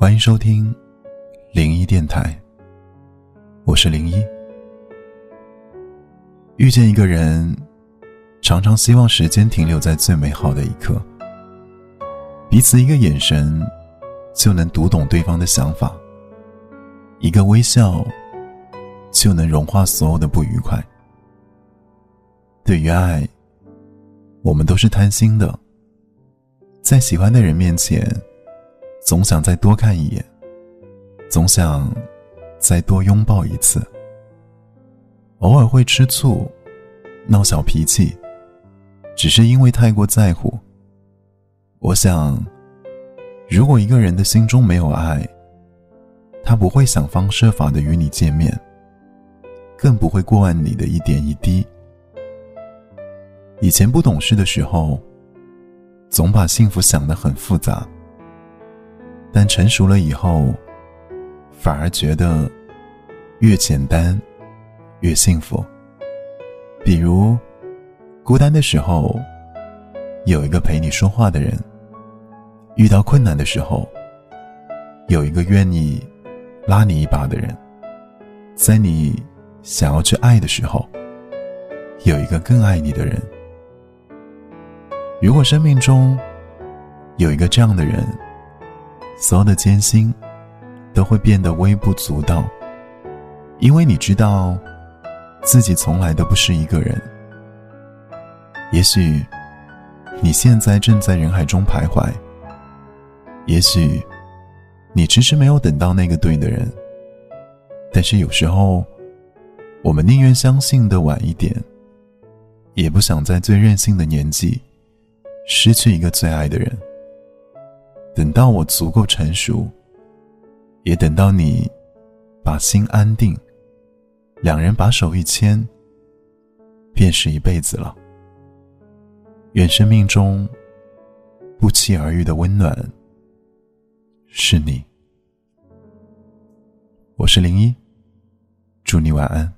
欢迎收听零一电台，我是零一。遇见一个人，常常希望时间停留在最美好的一刻，彼此一个眼神就能读懂对方的想法，一个微笑就能融化所有的不愉快。对于爱，我们都是贪心的，在喜欢的人面前。总想再多看一眼，总想再多拥抱一次。偶尔会吃醋，闹小脾气，只是因为太过在乎。我想，如果一个人的心中没有爱，他不会想方设法的与你见面，更不会过问你的一点一滴。以前不懂事的时候，总把幸福想得很复杂。但成熟了以后，反而觉得越简单越幸福。比如，孤单的时候有一个陪你说话的人；遇到困难的时候有一个愿意拉你一把的人；在你想要去爱的时候有一个更爱你的人。如果生命中有一个这样的人，所有的艰辛都会变得微不足道，因为你知道自己从来都不是一个人。也许你现在正在人海中徘徊，也许你迟迟没有等到那个对的人，但是有时候我们宁愿相信的晚一点，也不想在最任性的年纪失去一个最爱的人。等到我足够成熟，也等到你把心安定，两人把手一牵，便是一辈子了。愿生命中不期而遇的温暖是你。我是零一，祝你晚安。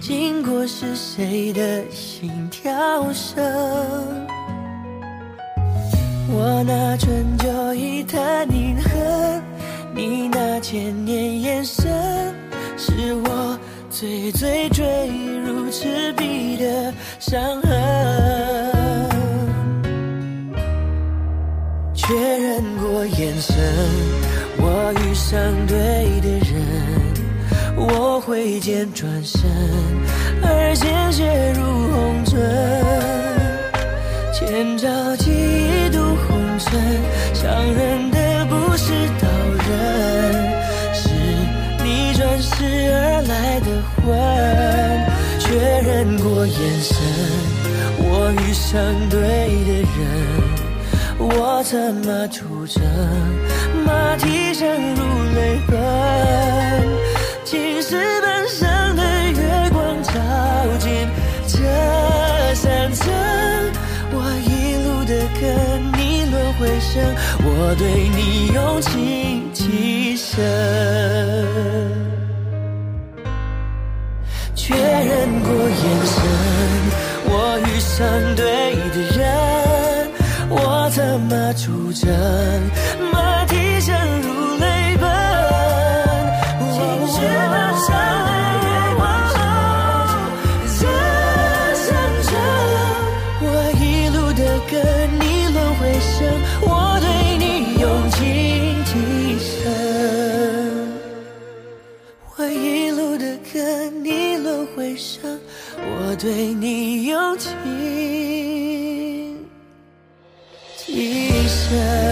经过是谁的心跳声？我那春秋一叹凝恨，你那千年眼神，是我最最坠入赤壁的伤痕。确认过眼神，我遇上对的，挥剑转身，而鲜血如红唇。千朝几度红尘，伤人的不是刀刃，是你转世而来的魂。确认过眼神，我遇上对的人，我策马出征，马蹄声如泪回声，我对你用情极深。确认过眼神，我遇上对的人，我怎么出征，我对你用情极深。